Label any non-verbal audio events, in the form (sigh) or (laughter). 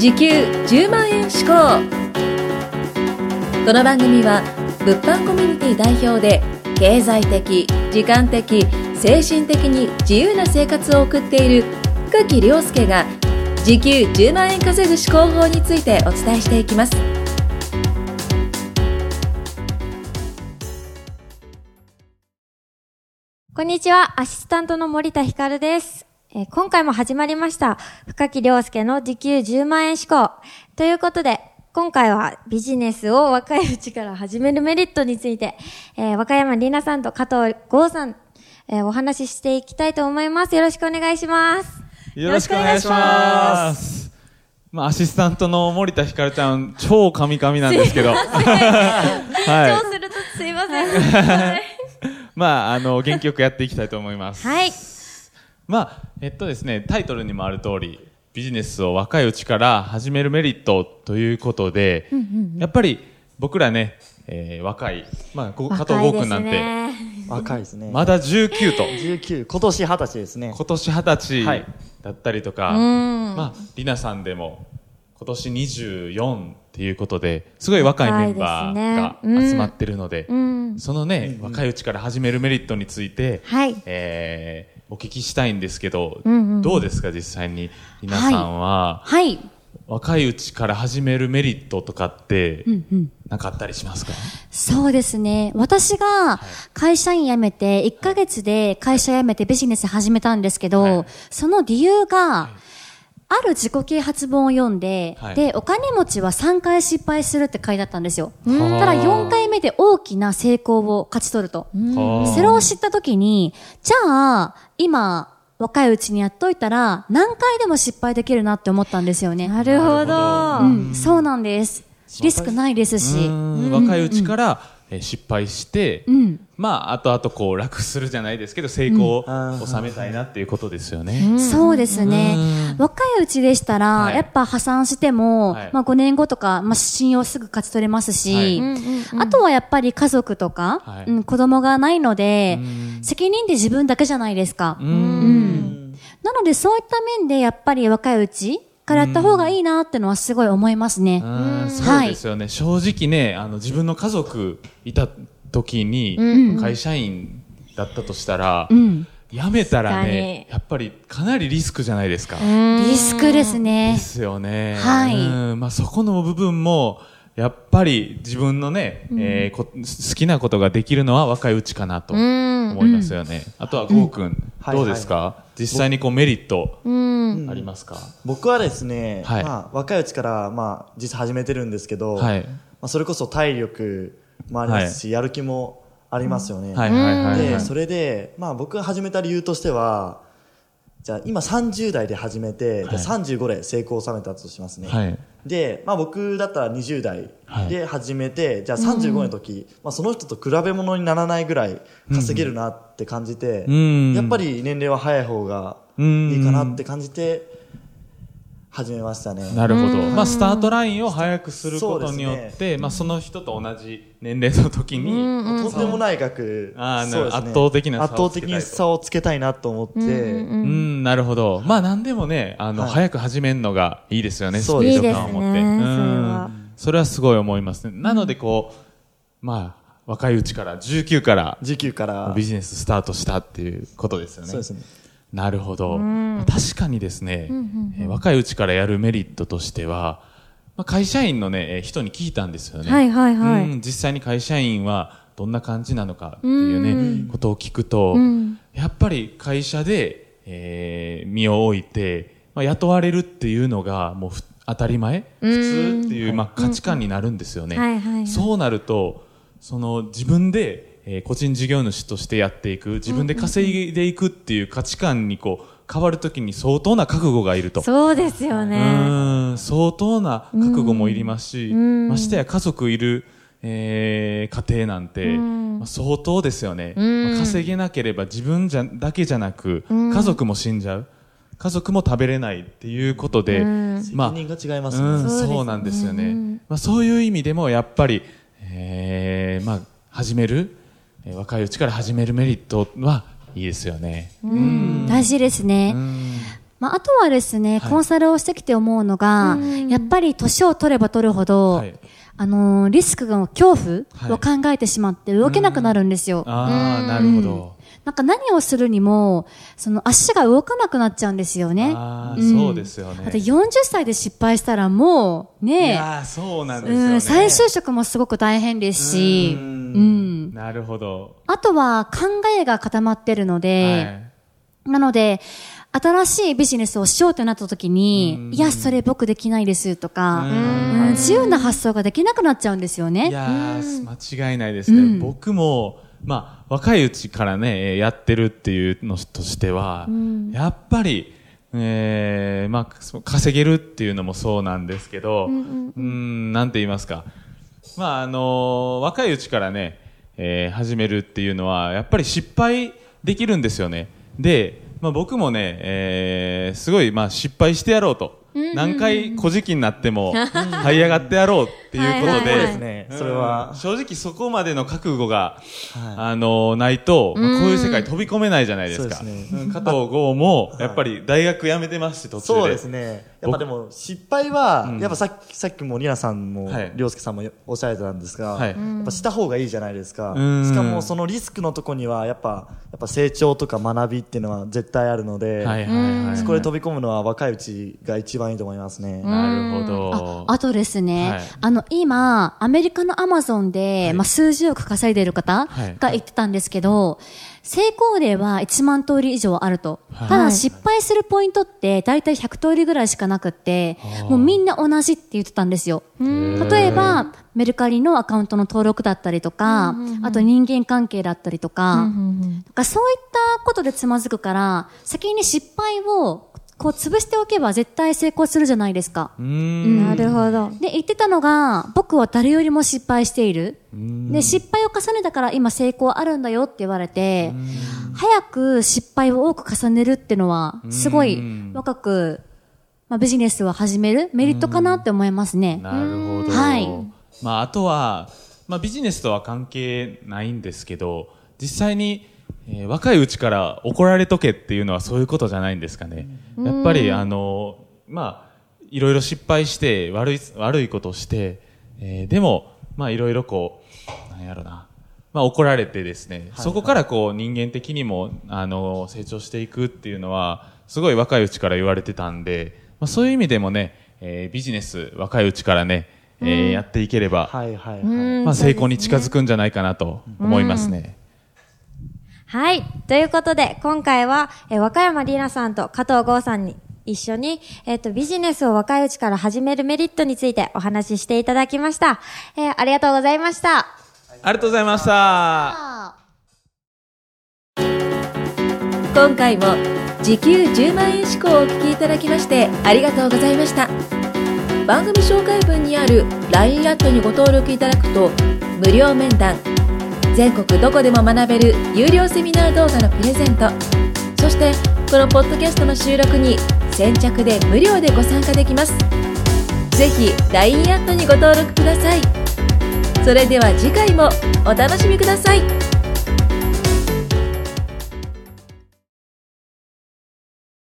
時給10万円志向この番組は物販コミュニティ代表で経済的時間的精神的に自由な生活を送っている深木亮介が時給10万円稼ぐ思考法についてお伝えしていきますこんにちは、アシスタントの森田ひかるです。えー今回も始まりました、深木亮介の時給10万円志向。ということで、今回はビジネスを若いうちから始めるメリットについて、えー和歌山里奈さんと加藤剛さん、えーお話ししていきたいと思います。よろしくお願いします。よろしくお願いします。まあ、アシスタントの森田ひかるちゃん、超カミカミなんですけど。超 (laughs) はするとすいません。い。(laughs) まあ、あの、元気よくやっていきたいと思います。はい。まあ、えっとですね、タイトルにもある通り、ビジネスを若いうちから始めるメリットということで、やっぱり僕らね、えー若い、まあ、こ加藤剛君なんて、ね。若いですね。まだ19と、19、今年20歳ですね。今年20歳はいだったりとか、んまあ、りなさんでも今年24っていうことで、すごい若いメンバーが集まってるので、うん。そのね、若いうちから始めるメリットについて、はい。えーお聞きしたいんですけど、うんうん。どうですか実際にりなさんは、はい。若いうちから始めるメリットとかって、うんうん。なんかあったりしますか？そうですね。私が会社員辞めて、1ヶ月で会社辞めてビジネス始めたんですけど、はい。その理由が、ある自己啓発本を読んで、はいで、お金持ちは3回失敗するって書いてあったんですよ。たんだ4回目で大きな成功を勝ち取ると。はあそれを知ったときに、じゃあ、今、若いうちにやっといたら、何回でも失敗できるなって思ったんですよね。なるほどうん、そうなんです。リスクないですうし。若いうちから、えー失敗して、うん。まあ、後々こう楽するじゃないですけど、成功をうん。収めたいなっていうことですよね。そうですね。うん。若いうちでしたら、はい。やっぱ破産しても、はい。まあ5年後とか、まあ信用すぐ勝ち取れますし、はい。あとはやっぱり家族とか、はい。うん、子供がないのでうん、責任って自分だけじゃないですか。ううんん。なのでそういった面でやっぱり若いうちからやった方がいいなってのはすごい思いますね。うん。そうですよね、正直ねあの自分の家族いた時に、会社員だったとしたら、うん。辞めたらね確やっぱりかなりリスクじゃないですか。リスクですでね。すよね。はい。うん。まあ、そこの部分もやっぱり自分のね、えーこ好きなことができるのは若いうちかなと思いますよね。あとはゴーくん、はい。どうですか、実際にこうメリットうん。ありますか、僕はですね、はいまあ、若いうちから、まあ、実際始めてるんですけど、はいまあ、それこそ体力もありますし、やる気もありますよね。はいはいはいはい。で、それで、まあ僕が始めた理由としては、じゃあ今30代で始めて、はい。じゃあ35で成功を収めたとしますね。はい。で、まあ僕だったら20代はいで始めて、じゃあ35の時、まあその人と比べ物にならないぐらい稼げるなって感じて、うん。やっぱり年齢は早い方がうんいいかなって感じて、始めましたね。なるほど。まあ、スタートラインを早くすることによって、まあ、その人と同じ年齢の時に、とんでもない額、ね圧倒的な差を圧倒つけたいと的に差をつけたいなと思って、うん、なるほど。まあ、なんでもね、あの、はい早く始めるのがいいですよね、スピード感を持って。いいですねうんそれはそれはすごい思いますね。なので、こう、まあ、若いうちから、19から、19からビジネススタートしたっていうことですよね。そうですね。なるほど。確かにですね、えー若いうちからやるメリットとしては、まあ、会社員のね、えー人に聞いたんですよね。はいはいはい。うん実際に会社員はどんな感じなのかっていうね、ことを聞くと、ん。やっぱり会社で、えー身を置いて、まあ、雇われるっていうのがもうふ当たり前、普通っていう、まあ、価値観になるんですよね。はいはいはい。そうなると、その自分で、えー個人事業主としてやっていく、自分で稼いでいくっていう価値観にこう変わるときに相当な覚悟がいると。そうですよね。うん相当な覚悟もいりますし、ましてや家族いる、えー家庭なんて、まあ相当ですよね、まあ稼げなければ自分じゃだけじゃなく、家族も死んじゃう。家族も食べれないっていうことで、まあ責任が違いますうん、ね。そうなんですよね、まあ、そういう意味でもやっぱり、えーまあ、始める、えー若いうちから始めるメリットはいいですよね。うん大事ですね。まあ、あとはですね、はいコンサルをしてきて思うのが、やっぱり年を取れば取るほど、はいあのーリスクの恐はい怖を考えてしまって動けなくなるんですよ。ああ、なるほど。なんか何をするにも、その足が動かなくなっちゃうんですよね。ああ、んそうですよね。あと40歳で失敗したらもう、いねやーそうなんですよね。うん、再就職もすごく大変ですし、ううんん。なるほど。あとは考えが固まってるので、なので、新しいビジネスをしようとなった時に、いや、それ僕できないですとか、うんうん自由な発想ができなくなっちゃうんですよはい。いね。やー間違いないですね。僕も、まあ、若いうちからね、えーやってるっていうのとしては、やっぱり、えーまあ、稼げるっていうのもそうなんですけど、うん、なんて言いますか。まあ、あのー若いうちからね、えー始めるっていうのは、やっぱり失敗できるんですよね。で、まあ、僕もね、えーすごい、まあ、失敗してやろうと。何回小じきになっても、(laughs) 這い上がってやろうっていうことで、はいはいはいそうですね。それはうん、正直そこまでの覚悟が、はいあのないと、まあこういう世界飛び込めないじゃないですか。そうですねうん加藤剛も、やっぱり大学辞めてますし、途中で。そうですね。やっぱでも失敗は、うんやっぱさっき、さっきもリナさんもはい、りょうすけさんもおっしゃられてたんですが、はいやっぱした方がいいじゃないですかうん。しかもそのリスクのとこには、やっぱ、やっぱ成長とか学びっていうのは絶対あるので、はいはいはい。そこで飛び込むのは若いうちが一番いいと思いますね。なるほど。ああとですね、はい。あの、今、アメリカのアマゾンで、まあ、数十億稼いでる方はい。が言ってたんですけど、成功例は1万通り以上あると。はい。ただ失敗するポイントって大体100通りぐらいしかなくって、もうみんな同じって言ってたんですよ。例えば、メルカリのアカウントの登録だったりとか、あと人間関係だったりとか、なんかそういったことでつまずくから、先に失敗をこう潰しておけば絶対成功するじゃないですか。うーん。なるほど。で、言ってたのが、僕は誰よりも失敗している。で、失敗を重ねたから今成功あるんだよって言われて、早く失敗を多く重ねるってのは、すごい若く、まあ、ビジネスを始めるメリットかなって思いますね。なるほど。はいまあ、あとは、まあ、ビジネスとは関係ないんですけど、実際に、えー若いうちから怒られとけっていうのはそういうことじゃないんですかね。やっぱり、あの、まあ、いろいろ失敗して、悪い、悪いことをして、えーでも、まあ、いろいろこう、なんやろな。まあ、怒られてですね、そこからこう、人間的にも、あの、成長していくっていうのは、すごい若いうちから言われてたんで、まあ、そういう意味でもね、えービジネス、若いうちからね、えーやっていければ、はいはいはい。まあ、成功に近づくんじゃないかなと思いますね。はい。ということで、今回は、えー和歌山里奈さんと加藤剛さんに一緒に、えっ、と、ビジネスを若いうちから始めるメリットについてお話ししていただきました。えーありがとうございました。ありがとうございました。今回も時給10万円志向をお聞きいただきましてありがとうございました番組紹介文にある LINE アットにご登録いただくと無料面談全国どこでも学べる有料セミナー動画のプレゼント。そしてこのポッドキャストの収録に先着で無料でご参加できます。是非 LINE アットにご登録ください。それでは次回もお楽しみください。